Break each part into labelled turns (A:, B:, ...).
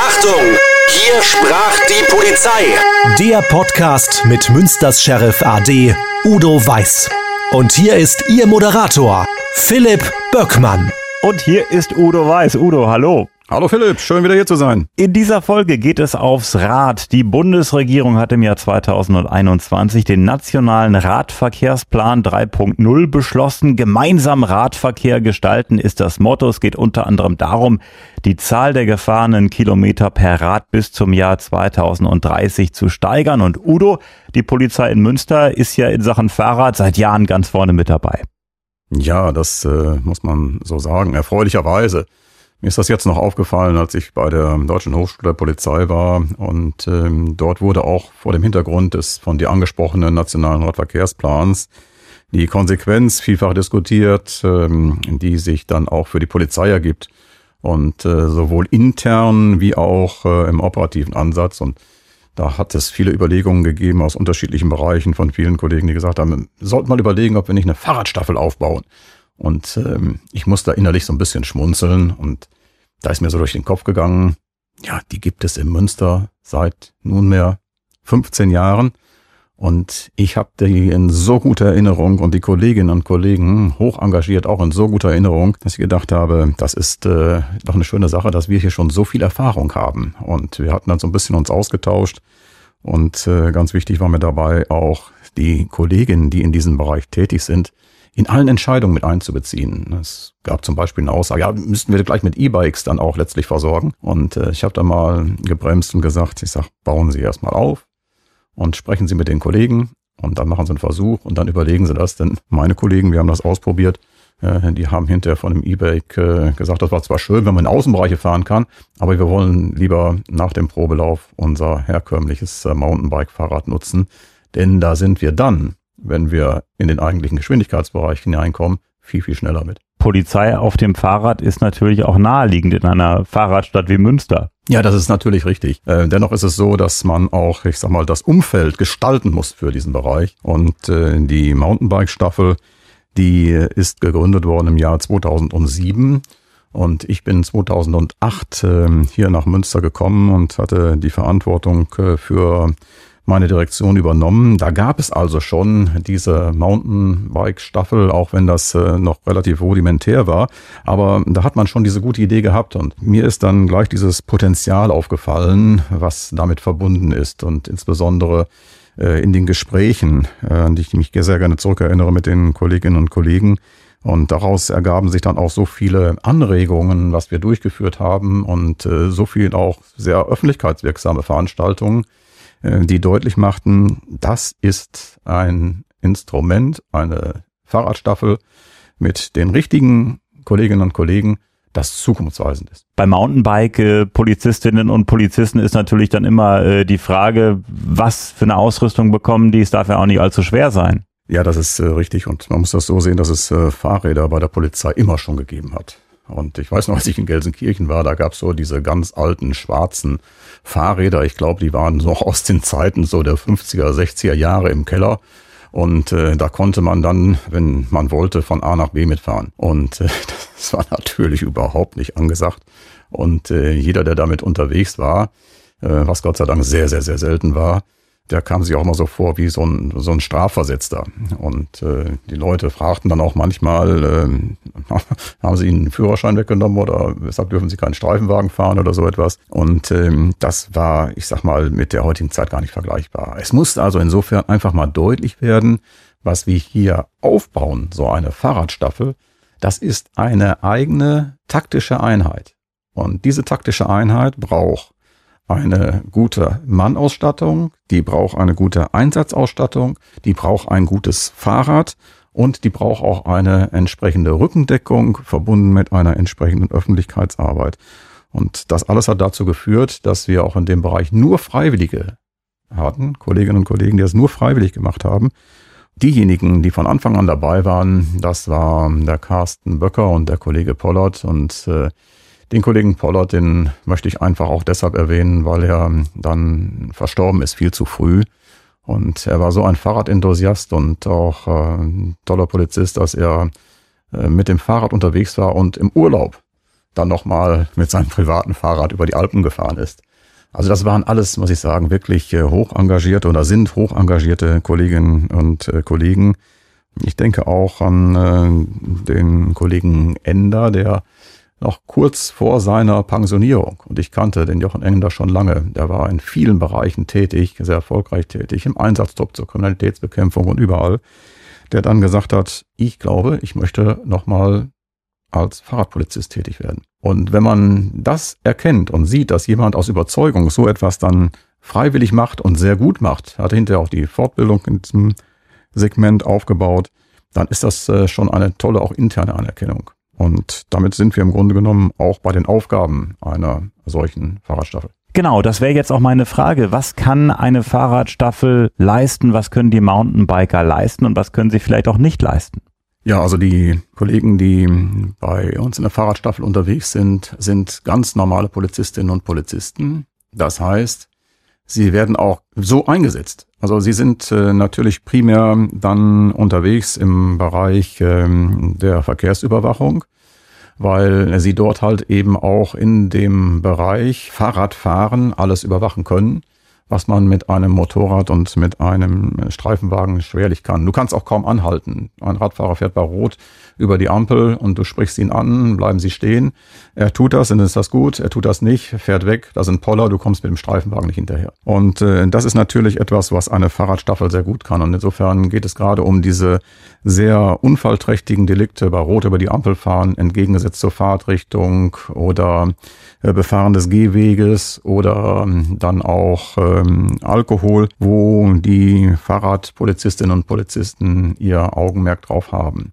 A: Achtung! Hier sprach die Polizei.
B: Der Podcast mit Münsters Sheriff AD Udo Weiß. Und hier ist Ihr Moderator Philipp Böckmann.
C: Und hier ist Udo Weiß. Udo, hallo.
D: Hallo Philipp, schön wieder hier zu sein.
C: In dieser Folge geht es aufs Rad. Die Bundesregierung hat im Jahr 2021 den nationalen Radverkehrsplan 3.0 beschlossen. Gemeinsam Radverkehr gestalten ist das Motto. Es geht unter anderem darum, die Zahl der gefahrenen Kilometer per Rad bis zum Jahr 2030 zu steigern. Und Udo, die Polizei in Münster ist ja in Sachen Fahrrad seit Jahren ganz vorne mit dabei.
D: Ja, das äh, muss man so sagen, erfreulicherweise. Mir ist das jetzt noch aufgefallen, als ich bei der Deutschen Hochschule der Polizei war. Und ähm, dort wurde auch vor dem Hintergrund des von dir angesprochenen nationalen Radverkehrsplans die Konsequenz vielfach diskutiert, ähm, die sich dann auch für die Polizei ergibt. Und äh, sowohl intern wie auch äh, im operativen Ansatz. Und da hat es viele Überlegungen gegeben aus unterschiedlichen Bereichen von vielen Kollegen, die gesagt haben, sollten mal überlegen, ob wir nicht eine Fahrradstaffel aufbauen. Und ähm, ich muss da innerlich so ein bisschen schmunzeln und da ist mir so durch den Kopf gegangen, ja, die gibt es in Münster seit nunmehr 15 Jahren. Und ich habe die in so guter Erinnerung und die Kolleginnen und Kollegen hoch engagiert auch in so guter Erinnerung, dass ich gedacht habe, das ist äh, doch eine schöne Sache, dass wir hier schon so viel Erfahrung haben. Und wir hatten dann so ein bisschen uns ausgetauscht. Und äh, ganz wichtig war mir dabei auch die Kolleginnen, die in diesem Bereich tätig sind, in allen Entscheidungen mit einzubeziehen. Es gab zum Beispiel eine Aussage, ja, müssten wir gleich mit E-Bikes dann auch letztlich versorgen. Und äh, ich habe da mal gebremst und gesagt, ich sag, bauen Sie erstmal auf und sprechen Sie mit den Kollegen und dann machen Sie einen Versuch und dann überlegen Sie das, denn meine Kollegen, wir haben das ausprobiert, äh, die haben hinterher von dem E-Bike äh, gesagt, das war zwar schön, wenn man in Außenbereiche fahren kann, aber wir wollen lieber nach dem Probelauf unser herkömmliches äh, Mountainbike-Fahrrad nutzen, denn da sind wir dann wenn wir in den eigentlichen Geschwindigkeitsbereich hineinkommen, viel, viel schneller mit.
C: Polizei auf dem Fahrrad ist natürlich auch naheliegend in einer Fahrradstadt wie Münster.
D: Ja, das ist natürlich richtig. Äh, dennoch ist es so, dass man auch, ich sag mal, das Umfeld gestalten muss für diesen Bereich. Und äh, die Mountainbike-Staffel, die ist gegründet worden im Jahr 2007. Und ich bin 2008 äh, hier nach Münster gekommen und hatte die Verantwortung für meine Direktion übernommen. Da gab es also schon diese Mountainbike-Staffel, auch wenn das äh, noch relativ rudimentär war. Aber da hat man schon diese gute Idee gehabt und mir ist dann gleich dieses Potenzial aufgefallen, was damit verbunden ist und insbesondere äh, in den Gesprächen, äh, an die ich mich sehr gerne zurückerinnere mit den Kolleginnen und Kollegen. Und daraus ergaben sich dann auch so viele Anregungen, was wir durchgeführt haben und so viel auch sehr öffentlichkeitswirksame Veranstaltungen, die deutlich machten, das ist ein Instrument, eine Fahrradstaffel mit den richtigen Kolleginnen und Kollegen, das zukunftsweisend ist.
C: Bei Mountainbike-Polizistinnen und Polizisten ist natürlich dann immer äh, die Frage, was für eine Ausrüstung bekommen die. Es darf ja auch nicht allzu schwer sein.
D: Ja, das ist äh, richtig. Und man muss das so sehen, dass es äh, Fahrräder bei der Polizei immer schon gegeben hat. Und ich weiß noch, als ich in Gelsenkirchen war, da gab es so diese ganz alten schwarzen Fahrräder. Ich glaube, die waren so aus den Zeiten so der 50er, 60er Jahre im Keller. Und äh, da konnte man dann, wenn man wollte, von A nach B mitfahren. Und äh, das war natürlich überhaupt nicht angesagt. Und äh, jeder, der damit unterwegs war, äh, was Gott sei Dank sehr, sehr, sehr selten war, der kam sich auch mal so vor wie so ein, so ein Strafversetzter. Und äh, die Leute fragten dann auch manchmal, äh, haben sie ihnen einen Führerschein weggenommen oder weshalb dürfen sie keinen Streifenwagen fahren oder so etwas. Und ähm, das war, ich sag mal, mit der heutigen Zeit gar nicht vergleichbar. Es musste also insofern einfach mal deutlich werden, was wir hier aufbauen, so eine Fahrradstaffel, das ist eine eigene taktische Einheit. Und diese taktische Einheit braucht eine gute Mannausstattung, die braucht eine gute Einsatzausstattung, die braucht ein gutes Fahrrad und die braucht auch eine entsprechende Rückendeckung verbunden mit einer entsprechenden Öffentlichkeitsarbeit. Und das alles hat dazu geführt, dass wir auch in dem Bereich nur Freiwillige hatten, Kolleginnen und Kollegen, die es nur freiwillig gemacht haben. Diejenigen, die von Anfang an dabei waren, das war der Carsten Böcker und der Kollege Pollard und äh, den Kollegen Pollard, den möchte ich einfach auch deshalb erwähnen, weil er dann verstorben ist, viel zu früh. Und er war so ein Fahrradenthusiast und auch äh, ein toller Polizist, dass er äh, mit dem Fahrrad unterwegs war und im Urlaub dann nochmal mit seinem privaten Fahrrad über die Alpen gefahren ist. Also das waren alles, muss ich sagen, wirklich äh, hoch engagierte oder sind hoch engagierte Kolleginnen und äh, Kollegen. Ich denke auch an äh, den Kollegen Ender, der noch kurz vor seiner Pensionierung, und ich kannte den Jochen Ender schon lange, der war in vielen Bereichen tätig, sehr erfolgreich tätig, im Einsatzdruck zur Kriminalitätsbekämpfung und überall, der dann gesagt hat, ich glaube, ich möchte nochmal als Fahrradpolizist tätig werden. Und wenn man das erkennt und sieht, dass jemand aus Überzeugung so etwas dann freiwillig macht und sehr gut macht, hat hinterher auch die Fortbildung in diesem Segment aufgebaut, dann ist das äh, schon eine tolle auch interne Anerkennung. Und damit sind wir im Grunde genommen auch bei den Aufgaben einer solchen Fahrradstaffel.
C: Genau, das wäre jetzt auch meine Frage. Was kann eine Fahrradstaffel leisten? Was können die Mountainbiker leisten und was können sie vielleicht auch nicht leisten?
D: Ja, also die Kollegen, die bei uns in der Fahrradstaffel unterwegs sind, sind ganz normale Polizistinnen und Polizisten. Das heißt, sie werden auch so eingesetzt. Also sie sind äh, natürlich primär dann unterwegs im Bereich ähm, der Verkehrsüberwachung, weil sie dort halt eben auch in dem Bereich Fahrradfahren alles überwachen können was man mit einem Motorrad und mit einem Streifenwagen schwerlich kann. Du kannst auch kaum anhalten. Ein Radfahrer fährt bei Rot über die Ampel und du sprichst ihn an, bleiben sie stehen. Er tut das, dann ist das gut. Er tut das nicht, fährt weg. Da sind Poller, du kommst mit dem Streifenwagen nicht hinterher. Und äh, das ist natürlich etwas, was eine Fahrradstaffel sehr gut kann. Und insofern geht es gerade um diese sehr unfallträchtigen Delikte bei Rot über die Ampel fahren, entgegengesetzt zur Fahrtrichtung oder äh, Befahren des Gehweges oder ähm, dann auch ähm, Alkohol, wo die Fahrradpolizistinnen und Polizisten ihr Augenmerk drauf haben.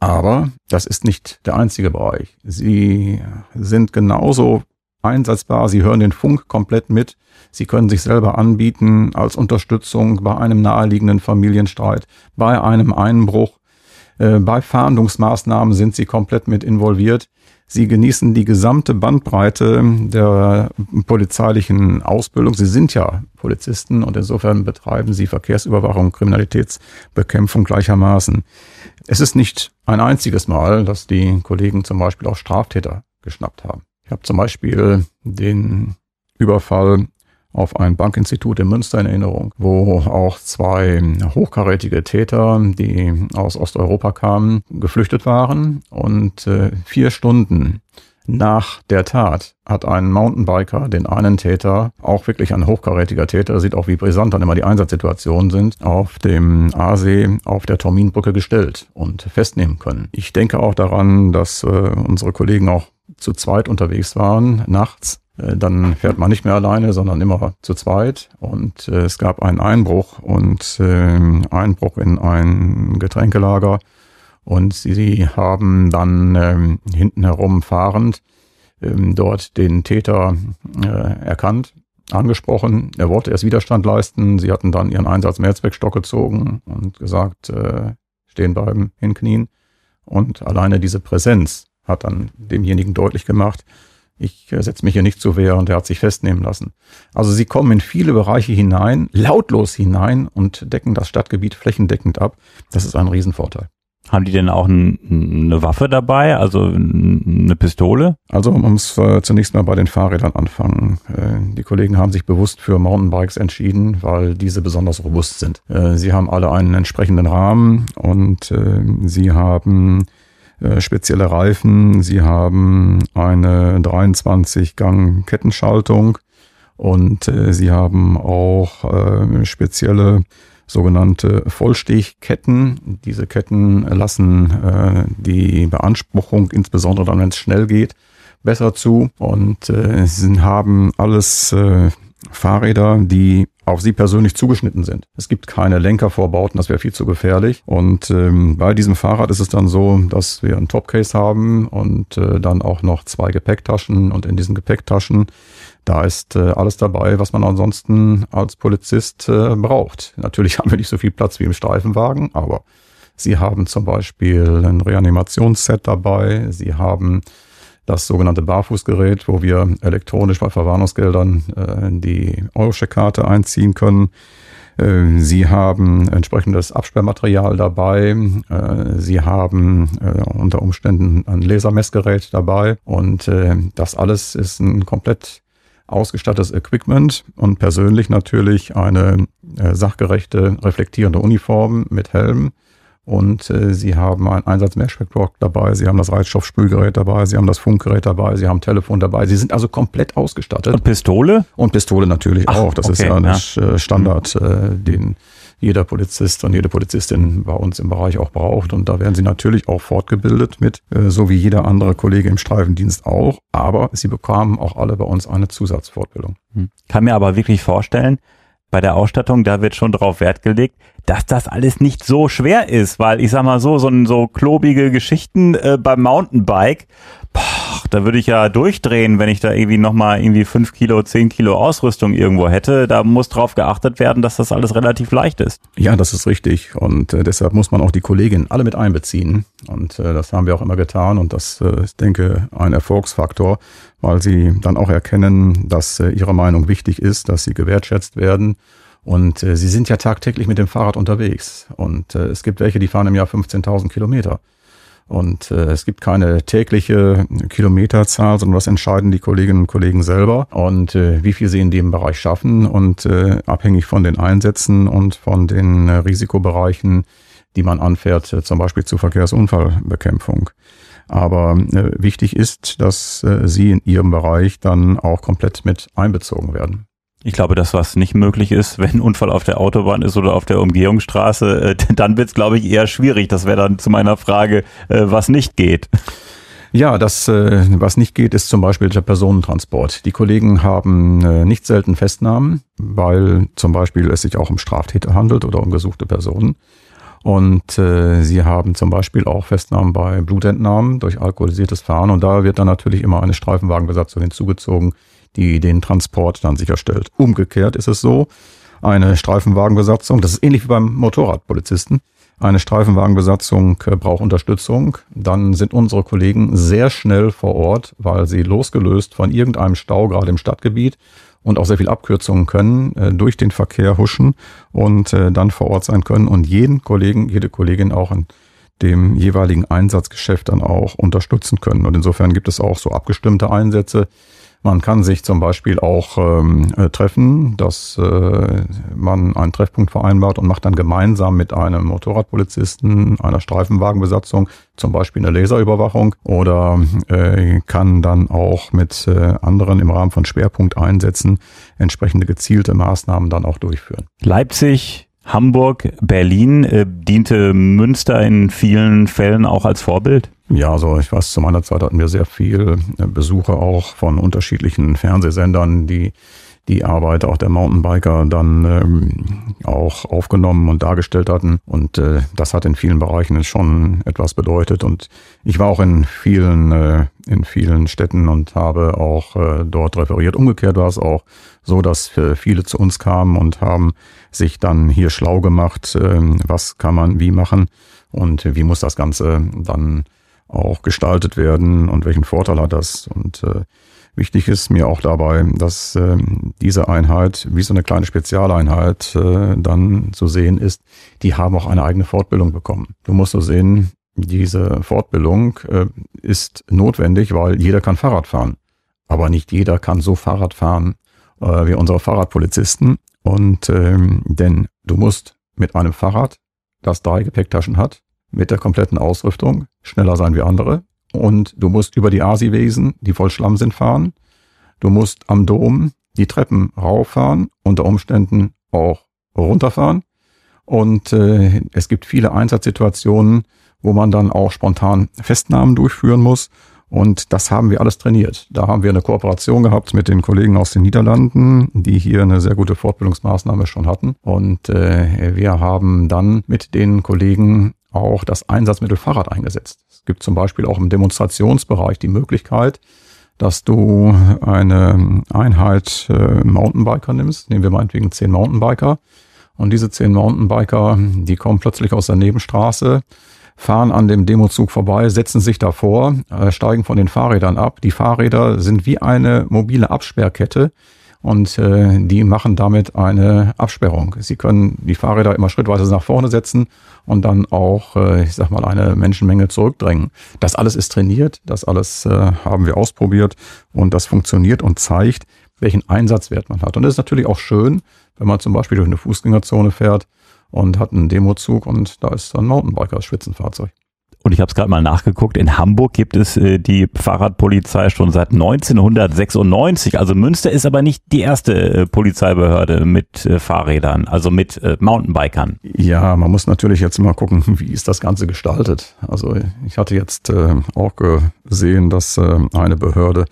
D: Aber das ist nicht der einzige Bereich. Sie sind genauso einsetzbar. Sie hören den Funk komplett mit. Sie können sich selber anbieten als Unterstützung bei einem naheliegenden Familienstreit, bei einem Einbruch. Äh, bei Fahndungsmaßnahmen sind sie komplett mit involviert. Sie genießen die gesamte Bandbreite der polizeilichen Ausbildung. Sie sind ja Polizisten und insofern betreiben sie Verkehrsüberwachung, Kriminalitätsbekämpfung gleichermaßen. Es ist nicht ein einziges Mal, dass die Kollegen zum Beispiel auch Straftäter geschnappt haben. Ich habe zum Beispiel den Überfall auf ein Bankinstitut in Münster in Erinnerung, wo auch zwei hochkarätige Täter, die aus Osteuropa kamen, geflüchtet waren. Und äh, vier Stunden nach der Tat hat ein Mountainbiker den einen Täter, auch wirklich ein hochkarätiger Täter, sieht auch wie brisant dann immer die Einsatzsituationen sind, auf dem Aasee auf der Torminbrücke gestellt und festnehmen können. Ich denke auch daran, dass äh, unsere Kollegen auch zu zweit unterwegs waren, nachts dann fährt man nicht mehr alleine, sondern immer zu zweit. Und äh, es gab einen Einbruch und äh, Einbruch in ein Getränkelager. Und sie, sie haben dann ähm, hinten herum fahrend ähm, dort den Täter äh, erkannt, angesprochen. Er wollte erst Widerstand leisten. Sie hatten dann ihren Einsatz Mehrzweckstock gezogen und gesagt, äh, stehen bleiben, hinknien. Und alleine diese Präsenz hat dann demjenigen deutlich gemacht, ich äh, setze mich hier nicht zur Wehr und er hat sich festnehmen lassen. Also sie kommen in viele Bereiche hinein, lautlos hinein und decken das Stadtgebiet flächendeckend ab. Das ist ein Riesenvorteil.
C: Haben die denn auch eine Waffe dabei, also eine Pistole?
D: Also man muss äh, zunächst mal bei den Fahrrädern anfangen. Äh, die Kollegen haben sich bewusst für Mountainbikes entschieden, weil diese besonders robust sind. Äh, sie haben alle einen entsprechenden Rahmen und äh, sie haben spezielle Reifen. Sie haben eine 23-Gang Kettenschaltung und äh, sie haben auch äh, spezielle sogenannte Vollstichketten. Diese Ketten lassen äh, die Beanspruchung, insbesondere dann, wenn es schnell geht, besser zu und äh, sie haben alles äh, Fahrräder, die auf sie persönlich zugeschnitten sind. Es gibt keine Lenkervorbauten, das wäre viel zu gefährlich. Und ähm, bei diesem Fahrrad ist es dann so, dass wir ein Topcase haben und äh, dann auch noch zwei Gepäcktaschen. Und in diesen Gepäcktaschen, da ist äh, alles dabei, was man ansonsten als Polizist äh, braucht. Natürlich haben wir nicht so viel Platz wie im Streifenwagen, aber Sie haben zum Beispiel ein Reanimationsset dabei. Sie haben das sogenannte Barfußgerät, wo wir elektronisch bei Verwarnungsgeldern äh, die Eurocheck-Karte einziehen können. Äh, Sie haben entsprechendes Absperrmaterial dabei. Äh, Sie haben äh, unter Umständen ein Lasermessgerät dabei. Und das alles ist ein komplett ausgestattetes Equipment und persönlich natürlich eine sachgerechte, reflektierende Uniform mit Helm und äh, sie haben ein Einsatz-Mehrspeckblock dabei, sie haben das Reizstoffspülgerät dabei, sie haben das Funkgerät dabei, sie haben Telefon dabei. Sie sind also komplett ausgestattet.
C: Und Pistole?
D: Und Pistole natürlich Ach, auch. Das okay, ist ja ein ja. Äh, Standard, äh, den jeder Polizist und jede Polizistin bei uns im Bereich auch braucht. Und da werden sie natürlich auch fortgebildet mit, äh, so wie jeder andere Kollege im Streifendienst auch. Aber sie bekamen auch alle bei uns eine Zusatzfortbildung.
C: Hm. Kann mir aber wirklich vorstellen, bei der Ausstattung, da wird schon drauf Wert gelegt, dass das alles nicht so schwer ist, weil ich sag mal so, so, so klobige Geschichten äh, beim Mountainbike, boah, da würde ich ja durchdrehen, wenn ich da irgendwie nochmal irgendwie fünf Kilo, zehn Kilo Ausrüstung irgendwo hätte. Da muss drauf geachtet werden, dass das alles relativ leicht ist.
D: Ja, das ist richtig. Und äh, deshalb muss man auch die Kolleginnen alle mit einbeziehen. Und äh, das haben wir auch immer getan. Und das äh, ist, denke ein Erfolgsfaktor, weil sie dann auch erkennen, dass äh, ihre Meinung wichtig ist, dass sie gewertschätzt werden und äh, sie sind ja tagtäglich mit dem Fahrrad unterwegs. Und äh, es gibt welche, die fahren im Jahr 15.000 Kilometer. Und äh, es gibt keine tägliche Kilometerzahl, sondern das entscheiden die Kolleginnen und Kollegen selber und äh, wie viel sie in dem Bereich schaffen und äh, abhängig von den Einsätzen und von den äh, Risikobereichen, die man anfährt, äh, zum Beispiel zur Verkehrsunfallbekämpfung. Aber äh, wichtig ist, dass äh, sie in ihrem Bereich dann auch komplett mit einbezogen werden.
C: Ich glaube, das, was nicht möglich ist, wenn ein Unfall auf der Autobahn ist oder auf der Umgehungsstraße, äh, dann wird es, glaube ich, eher schwierig. Das wäre dann zu meiner Frage, äh, was nicht geht.
D: Ja, das, äh, was nicht geht, ist zum Beispiel der Personentransport. Die Kollegen haben nicht selten Festnahmen, weil zum Beispiel es sich auch um Straftäter handelt oder um gesuchte Personen. Und sie haben zum Beispiel auch Festnahmen bei Blutentnahmen durch alkoholisiertes Fahren. Und da wird dann natürlich immer eine Streifenwagenbesatzung hinzugezogen, die den Transport dann sicherstellt. Umgekehrt ist es so, eine Streifenwagenbesatzung, das ist ähnlich wie beim Motorradpolizisten, eine Streifenwagenbesatzung äh, braucht Unterstützung, dann sind unsere Kollegen sehr schnell vor Ort, weil sie losgelöst von irgendeinem Stau, gerade im Stadtgebiet, und auch sehr viel Abkürzungen können, äh, durch den Verkehr huschen und äh, dann vor Ort sein können und jeden Kollegen, jede Kollegin auch in dem jeweiligen Einsatzgeschäft dann auch unterstützen können. Und insofern gibt es auch so abgestimmte Einsätze, man kann sich zum Beispiel auch ähm, äh, treffen, dass äh, man einen Treffpunkt vereinbart und macht dann gemeinsam mit einem Motorradpolizisten, einer Streifenwagenbesatzung zum Beispiel eine Laserüberwachung oder äh, kann dann auch mit äh, anderen im Rahmen von Schwerpunkteinsätzen entsprechende gezielte Maßnahmen dann auch durchführen.
C: Leipzig Hamburg, Berlin, äh, diente Münster in vielen Fällen auch als Vorbild?
D: Ja, also ich weiß, zu meiner Zeit hatten wir sehr viel äh, Besuche auch von unterschiedlichen Fernsehsendern, die die Arbeit auch der Mountainbiker dann ähm, auch aufgenommen und dargestellt hatten. Und äh, das hat in vielen Bereichen schon etwas bedeutet. Und ich war auch in vielen, äh, in vielen Städten und habe auch äh, dort referiert. Umgekehrt war es auch so, dass äh, viele zu uns kamen und haben sich dann hier schlau gemacht, äh, was kann man wie machen und wie muss das Ganze dann auch gestaltet werden und welchen Vorteil hat das. Und äh, wichtig ist mir auch dabei, dass äh, diese Einheit wie so eine kleine Spezialeinheit äh, dann zu sehen ist, die haben auch eine eigene Fortbildung bekommen. Du musst so sehen, diese Fortbildung äh, ist notwendig, weil jeder kann Fahrrad fahren. Aber nicht jeder kann so Fahrrad fahren äh, wie unsere Fahrradpolizisten. Und ähm, denn du musst mit einem Fahrrad, das drei Gepäcktaschen hat, mit der kompletten Ausrüstung, schneller sein wie andere. Und du musst über die Asi-Wesen, die voll Schlamm sind, fahren. Du musst am Dom die Treppen rauffahren, unter Umständen auch runterfahren. Und äh, es gibt viele Einsatzsituationen, wo man dann auch spontan Festnahmen durchführen muss. Und das haben wir alles trainiert. Da haben wir eine Kooperation gehabt mit den Kollegen aus den Niederlanden, die hier eine sehr gute Fortbildungsmaßnahme schon hatten. Und äh, wir haben dann mit den Kollegen auch das Einsatzmittel Fahrrad eingesetzt. Es gibt zum Beispiel auch im Demonstrationsbereich die Möglichkeit, dass du eine Einheit äh, Mountainbiker nimmst. Nehmen wir meinetwegen zehn Mountainbiker. Und diese zehn Mountainbiker, die kommen plötzlich aus der Nebenstraße, fahren an dem Demozug vorbei, setzen sich davor, äh, steigen von den Fahrrädern ab. Die Fahrräder sind wie eine mobile Absperrkette und äh, die machen damit eine Absperrung. Sie können die Fahrräder immer schrittweise nach vorne setzen und dann auch, äh, ich sag mal, eine Menschenmenge zurückdrängen. Das alles ist trainiert, das alles äh, haben wir ausprobiert und das funktioniert und zeigt, welchen Einsatzwert man hat. Und es ist natürlich auch schön, wenn man zum Beispiel durch eine Fußgängerzone fährt und hat einen Demozug und da ist ein Mountainbiker als Spitzenfahrzeug.
C: Und ich habe es gerade mal nachgeguckt, in Hamburg gibt es äh, die Fahrradpolizei schon seit 1996. Also Münster ist aber nicht die erste äh, Polizeibehörde mit äh, Fahrrädern, also mit äh, Mountainbikern.
D: Ja, man muss natürlich jetzt mal gucken, wie ist das Ganze gestaltet. Also ich hatte jetzt äh, auch gesehen, dass äh, eine Behörde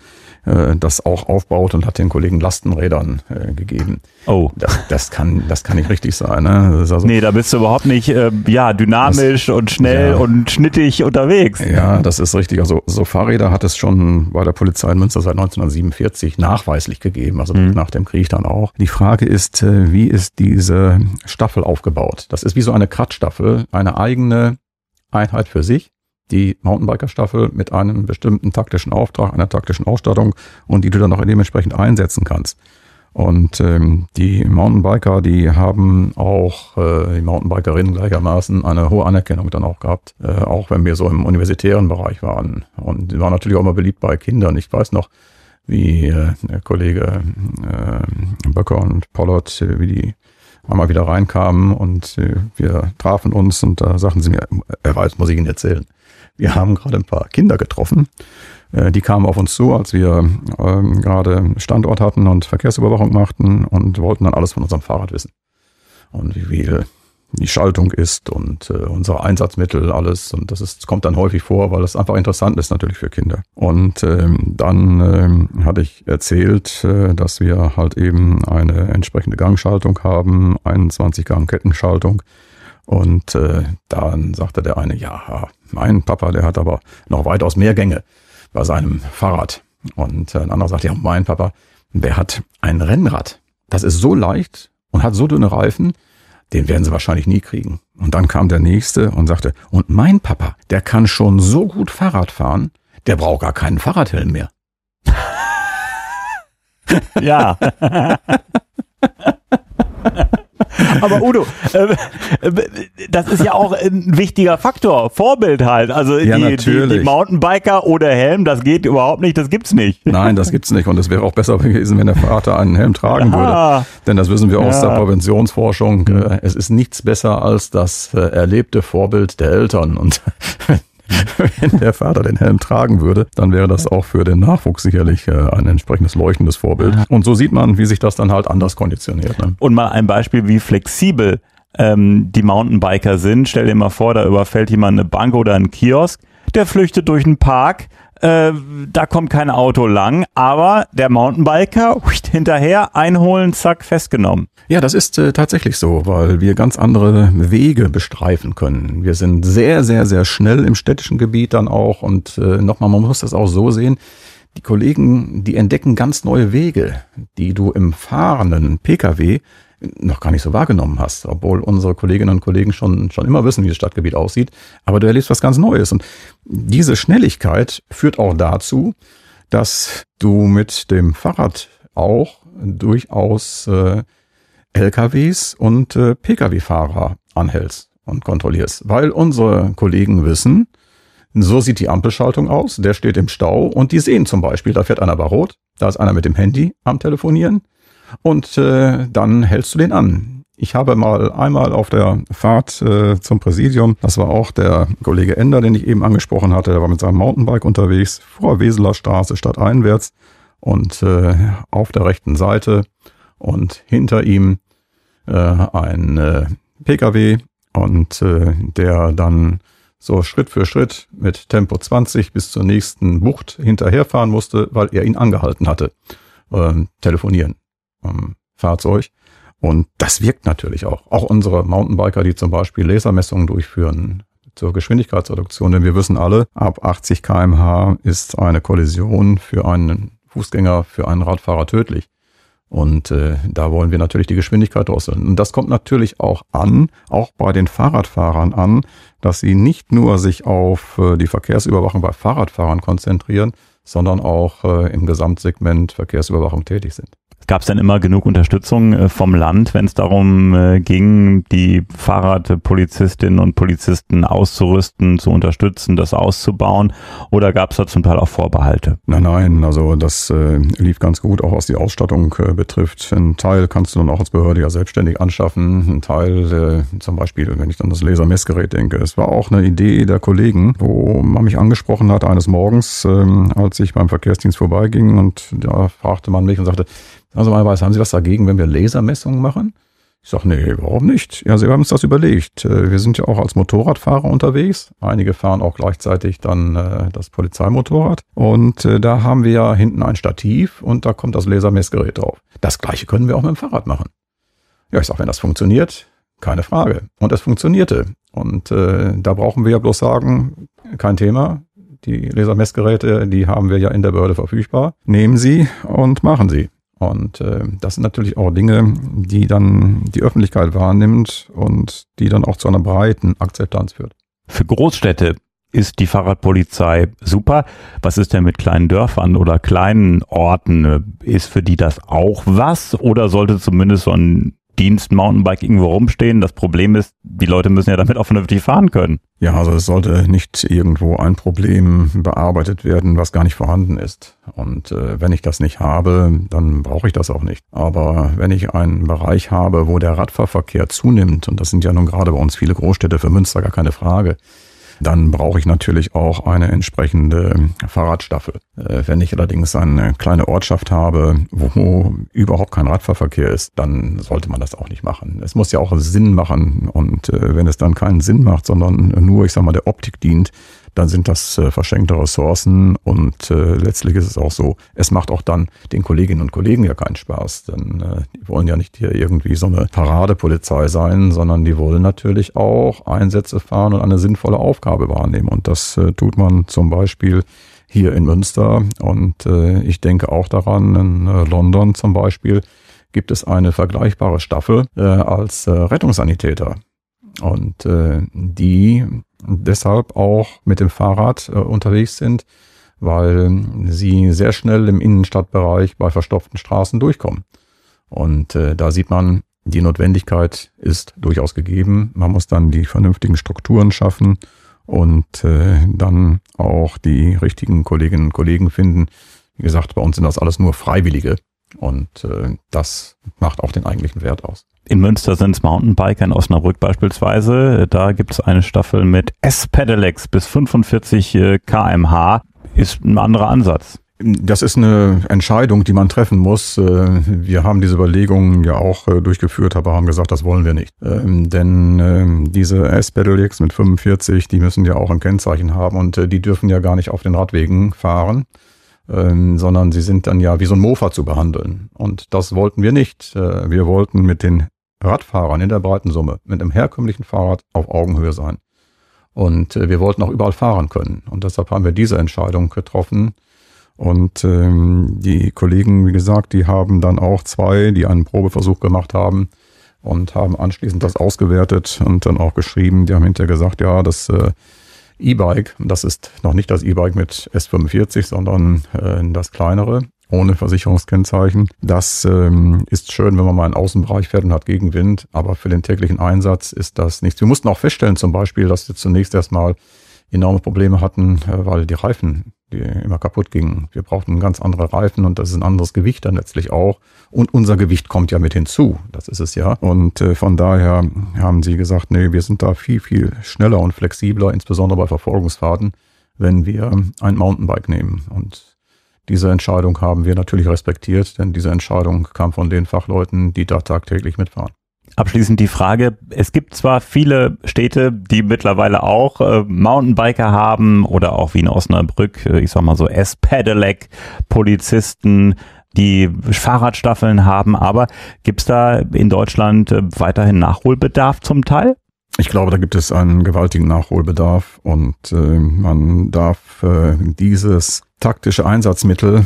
D: äh, das auch aufbaut und hat den Kollegen Lastenrädern äh, gegeben.
C: Oh.
D: Das, das, kann, das kann nicht richtig sein. Ne?
C: Also, nee, da bist du überhaupt nicht äh, ja, dynamisch das, und schnell ja. und schnittig unterwegs.
D: Ja, das ist richtig. Also so Fahrräder hat es schon bei der Polizei in Münster seit 1947 nachweislich gegeben, also mhm. nach dem Krieg dann auch. Die Frage ist, äh, wie ist diese Staffel aufgebaut? Das ist wie so eine Kratzstaffel, eine eigene Einheit für sich die Mountainbiker-Staffel mit einem bestimmten taktischen Auftrag, einer taktischen Ausstattung und die du dann auch dementsprechend einsetzen kannst. Und ähm, die Mountainbiker, die haben auch, äh, die Mountainbikerinnen gleichermaßen, eine hohe Anerkennung dann auch gehabt, äh, auch wenn wir so im universitären Bereich waren. Und die waren natürlich auch immer beliebt bei Kindern. Ich weiß noch, wie äh, der Kollege äh, Böcker und Pollard, äh, wie die einmal wieder reinkamen und äh, wir trafen uns und da sagten sie mir, er weiß, muss ich Ihnen erzählen. Wir haben gerade ein paar Kinder getroffen. Äh, die kamen auf uns zu, als wir ähm, gerade Standort hatten und Verkehrsüberwachung machten und wollten dann alles von unserem Fahrrad wissen. Und wie viel die Schaltung ist und äh, unsere Einsatzmittel, alles. Und das ist, kommt dann häufig vor, weil das einfach interessant ist natürlich für Kinder. Und ähm, dann ähm, hatte ich erzählt, äh, dass wir halt eben eine entsprechende Gangschaltung haben, 21 Gang Kettenschaltung und äh, dann sagte der eine, ja, mein Papa, der hat aber noch weitaus mehr Gänge bei seinem Fahrrad. Und äh, ein anderer sagte, ja, mein Papa, der hat ein Rennrad. Das ist so leicht und hat so dünne Reifen, den werden sie wahrscheinlich nie kriegen. Und dann kam der nächste und sagte, und mein Papa, der kann schon so gut Fahrrad fahren, der braucht gar keinen Fahrradhelm mehr.
C: ja. Aber Udo, äh, das ist ja auch ein wichtiger Faktor, Vorbild halt. Also ja, die, die, die, Mountainbiker oder Helm, das geht überhaupt nicht, das gibt's nicht.
D: Nein, das gibt's nicht. Und es wäre auch besser gewesen, wenn der Vater einen Helm tragen würde. Denn das wissen wir ja. aus der Präventionsforschung. Mhm. Es ist nichts besser als das äh, erlebte Vorbild der Eltern. Und wenn der Vater den Helm tragen würde, dann wäre das auch für den Nachwuchs sicherlich äh, ein entsprechendes leuchtendes Vorbild. Und so sieht man, wie sich das dann halt anders konditioniert. Ne?
C: Und mal ein Beispiel, wie flexibel ähm, die Mountainbiker sind. Stell dir mal vor, da überfällt jemand eine Bank oder einen Kiosk, der flüchtet durch einen Park, äh, da kommt kein Auto lang, aber der Mountainbiker hinterher einholen, zack, festgenommen.
D: Ja, das ist äh, tatsächlich so, weil wir ganz andere Wege bestreifen können. Wir sind sehr, sehr, sehr schnell im städtischen Gebiet dann auch und äh, nochmal, man muss das auch so sehen. Die Kollegen, die entdecken ganz neue Wege, die du im fahrenden Pkw noch gar nicht so wahrgenommen hast, obwohl unsere Kolleginnen und Kollegen schon, schon immer wissen, wie das Stadtgebiet aussieht. Aber du erlebst was ganz Neues. Und diese Schnelligkeit führt auch dazu, dass du mit dem Fahrrad auch durchaus äh, LKWs und äh, Pkw-Fahrer anhältst und kontrollierst. Weil unsere Kollegen wissen, so sieht die Ampelschaltung aus, der steht im Stau und die sehen zum Beispiel, da fährt einer bei Rot, da ist einer mit dem Handy am Telefonieren, und äh, dann hältst du den an. Ich habe mal einmal auf der Fahrt äh, zum Präsidium, das war auch der Kollege Ender, den ich eben angesprochen hatte, der war mit seinem Mountainbike unterwegs, vor Weseler Straße stadteinwärts und äh, auf der rechten Seite und hinter ihm äh, ein äh, Pkw und äh, der dann so Schritt für Schritt mit Tempo 20 bis zur nächsten Bucht hinterherfahren musste, weil er ihn angehalten hatte. Äh, telefonieren ähm, Fahrzeug. Und das wirkt natürlich auch. Auch unsere Mountainbiker, die zum Beispiel Lasermessungen durchführen zur Geschwindigkeitsreduktion, denn wir wissen alle, ab 80 kmh ist eine Kollision für einen Fußgänger, für einen Radfahrer tödlich. Und äh, da wollen wir natürlich die Geschwindigkeit drosseln. Und das kommt natürlich auch an, auch bei den Fahrradfahrern an, dass sie nicht nur sich auf äh, die Verkehrsüberwachung bei Fahrradfahrern konzentrieren, sondern auch äh, im Gesamtsegment Verkehrsüberwachung tätig sind.
C: Gab es denn immer genug Unterstützung äh, vom Land, wenn es darum äh, ging, die Fahrradpolizistinnen und Polizisten auszurüsten, zu unterstützen, das auszubauen? Oder gab es da zum Teil auch Vorbehalte?
D: Nein, nein, also das äh, lief ganz gut, auch was die Ausstattung äh, betrifft. Ein Teil kannst du dann auch als Behörde ja selbstständig anschaffen. Ein Teil, äh, zum Beispiel, wenn ich dann das Lasermessgerät denke, es war auch eine Idee der Kollegen, wo man mich angesprochen hat eines Morgens, ähm, als ich beim Verkehrsdienst vorbeiging und da fragte man mich und sagte, also mal weiß, haben Sie was dagegen, wenn wir Lasermessungen machen? Ich sage, nee, warum nicht? Ja, Sie haben uns das überlegt. Äh, wir sind ja auch als Motorradfahrer unterwegs. Einige fahren auch gleichzeitig dann äh, das Polizeimotorrad. Und äh, da haben wir ja hinten ein Stativ und da kommt das Lasermessgerät drauf. Das gleiche können wir auch mit dem Fahrrad machen. Ja, ich sage, wenn das funktioniert, keine Frage. Und es funktionierte. Und äh, da brauchen wir ja bloß sagen, kein Thema. Die Lasermessgeräte, die haben wir ja in der Behörde verfügbar. Nehmen Sie und machen Sie. Und äh, das sind natürlich auch Dinge, die dann die Öffentlichkeit wahrnimmt und die dann auch zu einer breiten Akzeptanz führt.
C: Für Großstädte ist die Fahrradpolizei super. Was ist denn mit kleinen Dörfern oder kleinen Orten? Ist für die das auch was? Oder sollte zumindest so ein Dienst Mountainbike irgendwo rumstehen. Das Problem ist, die Leute müssen ja damit auch vernünftig fahren können.
D: Ja, also es sollte nicht irgendwo ein Problem bearbeitet werden, was gar nicht vorhanden ist. Und äh, wenn ich das nicht habe, dann brauche ich das auch nicht. Aber wenn ich einen Bereich habe, wo der Radfahrverkehr zunimmt, und das sind ja nun gerade bei uns viele Großstädte für Münster gar keine Frage, dann brauche ich natürlich auch eine entsprechende Fahrradstaffel. Äh, wenn ich allerdings eine kleine Ortschaft habe, wo überhaupt kein Radfahrverkehr ist, dann sollte man das auch nicht machen. Es muss ja auch Sinn machen und äh, wenn es dann keinen Sinn macht, sondern nur, ich sag mal, der Optik dient, dann sind das äh, verschenkte Ressourcen und äh, letztlich ist es auch so, es macht auch dann den Kolleginnen und Kollegen ja keinen Spaß, denn äh, die wollen ja nicht hier irgendwie so eine Paradepolizei sein, sondern die wollen natürlich auch Einsätze fahren und eine sinnvolle Aufgabe wahrnehmen und das äh, tut man zum Beispiel hier in Münster und äh, ich denke auch daran, in äh, London zum Beispiel gibt es eine vergleichbare Staffel äh, als äh, Rettungssanitäter. Und äh, die deshalb auch mit dem Fahrrad äh, unterwegs sind, weil sie sehr schnell im Innenstadtbereich bei verstopften Straßen durchkommen. Und äh, da sieht man, die Notwendigkeit ist durchaus gegeben. Man muss dann die vernünftigen Strukturen schaffen und äh, dann auch die richtigen Kolleginnen und Kollegen finden. Wie gesagt, bei uns sind das alles nur Freiwillige und äh, das macht auch den eigentlichen Wert aus.
C: In Münster sind es Mountainbiker, in Osnabrück beispielsweise. Da gibt es eine Staffel mit S-Pedelecs bis 45 äh, kmh. Ist ein anderer Ansatz.
D: Das ist eine Entscheidung, die man treffen muss. Äh, wir haben diese Überlegungen ja auch äh, durchgeführt, aber haben gesagt, das wollen wir nicht. Ähm, denn ähm, diese S-Pedelecs mit 45, die müssen ja auch ein Kennzeichen haben und die dürfen ja gar nicht auf den Radwegen fahren ähm, sondern sie sind dann ja wie so ein Mofa zu behandeln. Und das wollten wir nicht. Äh, wir wollten mit den Radfahrern in der breiten Summe, mit einem herkömmlichen Fahrrad auf Augenhöhe sein. Und äh, wir wollten auch überall fahren können. Und deshalb haben wir diese Entscheidung getroffen. Und ähm, die Kollegen, wie gesagt, die haben dann auch zwei, die einen Probeversuch gemacht haben und haben anschließend das ausgewertet und dann auch geschrieben. Die haben hinterher gesagt, ja, das äh, E-Bike. Das ist noch nicht das E-Bike mit S45, sondern äh, das kleinere ohne Versicherungskennzeichen. Das ähm, ist schön, wenn man mal in den Außenbereich fährt und hat Gegenwind, aber für den täglichen Einsatz ist das nichts. Wir mussten auch feststellen zum Beispiel, dass wir zunächst erstmal enorme Probleme hatten, äh, weil die Reifen die immer kaputt gingen. Wir brauchten ganz andere Reifen und das ist ein anderes Gewicht dann letztlich auch. Und unser Gewicht kommt ja mit hinzu. Das ist es ja. Und äh, von daher haben sie gesagt, nee, wir sind da viel, viel schneller und flexibler, insbesondere bei Verfolgungsfahrten, wenn wir ein Mountainbike nehmen. Und diese Entscheidung haben wir natürlich respektiert, denn diese Entscheidung kam von den Fachleuten, die da tagtäglich mitfahren.
C: Abschließend die Frage, es gibt zwar viele Städte, die mittlerweile auch äh, Mountainbiker haben oder auch wie in Osnabrück, äh, ich sag mal so S-Pedelec, Polizisten, die Fahrradstaffeln haben, aber gibt's da in Deutschland äh, weiterhin Nachholbedarf zum Teil?
D: Ich glaube, da gibt es einen gewaltigen Nachholbedarf und äh, man darf äh, dieses taktische Einsatzmittel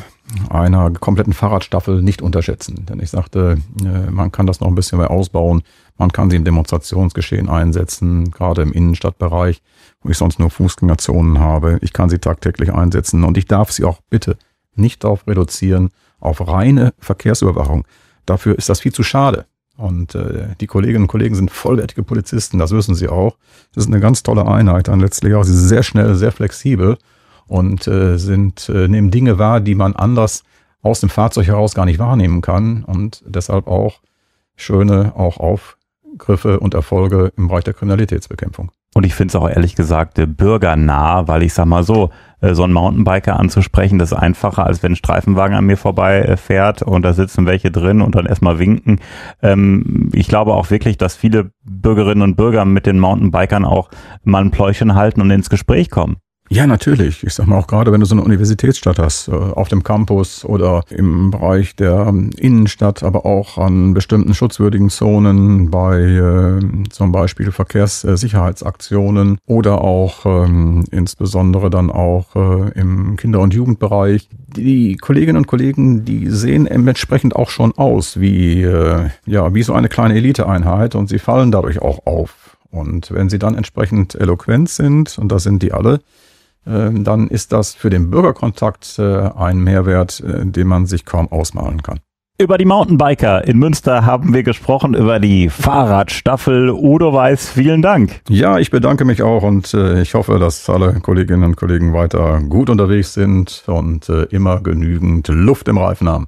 D: einer kompletten Fahrradstaffel nicht unterschätzen. Denn ich sagte, äh, man kann das noch ein bisschen mehr ausbauen. Man kann sie im Demonstrationsgeschehen einsetzen, gerade im Innenstadtbereich, wo ich sonst nur Fußgängerzonen habe. Ich kann sie tagtäglich einsetzen und ich darf sie auch bitte nicht darauf reduzieren, auf reine Verkehrsüberwachung, dafür ist das viel zu schade. Und äh, die Kolleginnen und Kollegen sind vollwertige Polizisten, das wissen sie auch. Das ist eine ganz tolle Einheit dann letztlich auch. Sie sind sehr schnell, sehr flexibel und äh, sind, äh, nehmen Dinge wahr, die man anders aus dem Fahrzeug heraus gar nicht wahrnehmen kann und deshalb auch schöne auch Aufgriffe und Erfolge im Bereich der Kriminalitätsbekämpfung.
C: Und ich finde es auch ehrlich gesagt äh, bürgernah, weil ich sag mal so, äh, so einen Mountainbiker anzusprechen, das ist einfacher, als wenn ein Streifenwagen an mir vorbei äh, fährt und da sitzen welche drin und dann erstmal winken. Ähm, ich glaube auch wirklich, dass viele Bürgerinnen und Bürger mit den Mountainbikern auch mal ein Pläuschen halten und ins Gespräch kommen.
D: Ja, natürlich. Ich sag mal auch gerade, wenn du so eine Universitätsstadt hast, äh, auf dem Campus oder im Bereich der ähm, Innenstadt, aber auch an bestimmten schutzwürdigen Zonen bei äh, zum Beispiel Verkehrssicherheitsaktionen oder auch ähm, insbesondere dann auch äh, im Kinder- und Jugendbereich. Die Kolleginnen und Kollegen, die sehen entsprechend auch schon aus wie, äh, ja, wie so eine kleine Eliteeinheit und sie fallen dadurch auch auf. Und wenn sie dann entsprechend eloquent sind, und das sind die alle, dann ist das für den Bürgerkontakt äh, ein Mehrwert, äh, den man sich kaum ausmalen kann.
C: Über die Mountainbiker in Münster haben wir gesprochen, über die Fahrradstaffel. Udo Weiß, vielen Dank.
D: Ja, ich bedanke mich auch und äh, ich hoffe, dass alle Kolleginnen und Kollegen weiter gut unterwegs sind und immer genügend Luft im Reifen haben.